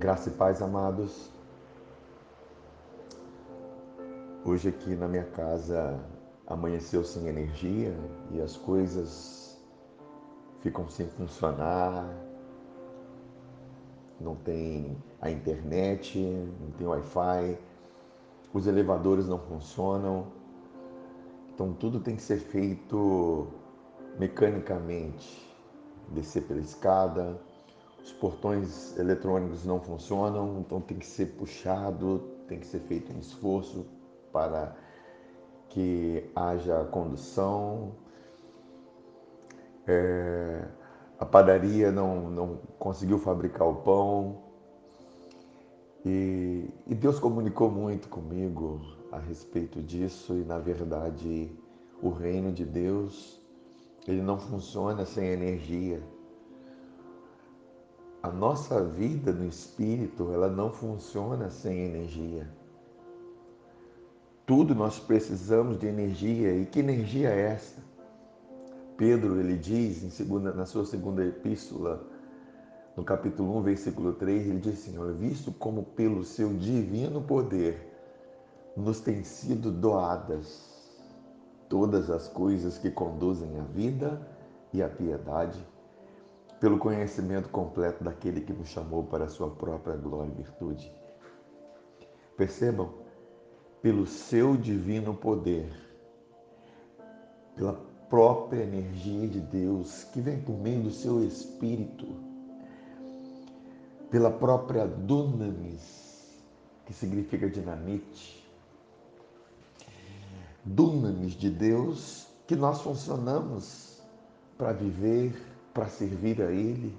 Graça e paz, amados. Hoje aqui na minha casa amanheceu sem energia e as coisas ficam sem funcionar. Não tem a internet, não tem Wi-Fi, os elevadores não funcionam. Então tudo tem que ser feito mecanicamente. Descer pela escada, portões eletrônicos não funcionam, então tem que ser puxado, tem que ser feito um esforço para que haja condução. É, a padaria não, não conseguiu fabricar o pão. E, e Deus comunicou muito comigo a respeito disso, e na verdade, o reino de Deus, ele não funciona sem energia a nossa vida no espírito, ela não funciona sem energia. Tudo nós precisamos de energia. E que energia é essa? Pedro, ele diz em segunda, na sua segunda epístola, no capítulo 1, versículo 3, ele diz assim: Olha, visto como pelo seu divino poder nos têm sido doadas todas as coisas que conduzem à vida e à piedade, pelo conhecimento completo daquele que nos chamou para a sua própria glória e virtude. Percebam, pelo seu divino poder, pela própria energia de Deus que vem por meio do seu espírito, pela própria dunamis, que significa dinamite, dunamis de Deus, que nós funcionamos para viver para servir a Ele,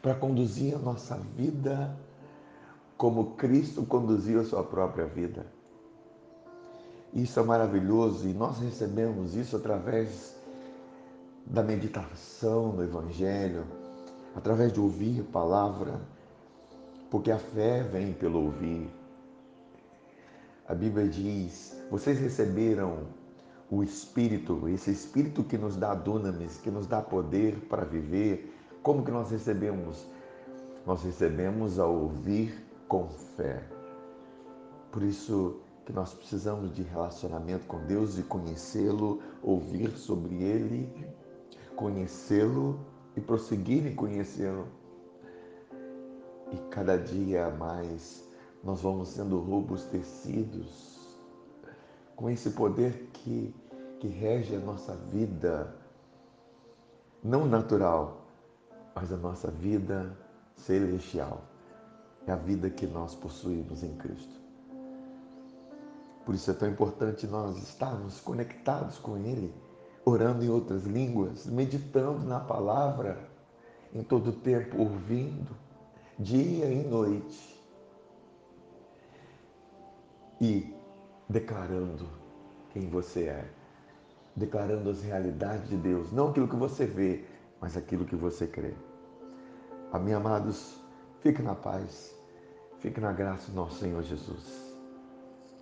para conduzir a nossa vida como Cristo conduziu a sua própria vida. Isso é maravilhoso e nós recebemos isso através da meditação no Evangelho, através de ouvir a palavra, porque a fé vem pelo ouvir. A Bíblia diz: vocês receberam o Espírito, esse Espírito que nos dá dunamis, que nos dá poder para viver. Como que nós recebemos? Nós recebemos ao ouvir com fé. Por isso que nós precisamos de relacionamento com Deus, de conhecê-lo, ouvir sobre ele, conhecê-lo e prosseguir em conhecê-lo. E cada dia mais nós vamos sendo robustecidos com esse poder que que rege a nossa vida, não natural, mas a nossa vida celestial. É a vida que nós possuímos em Cristo. Por isso é tão importante nós estarmos conectados com Ele, orando em outras línguas, meditando na palavra, em todo o tempo, ouvindo, dia e noite. E declarando quem você é declarando as realidades de Deus, não aquilo que você vê, mas aquilo que você crê. Amém, amados, fique na paz, fique na graça do nosso Senhor Jesus.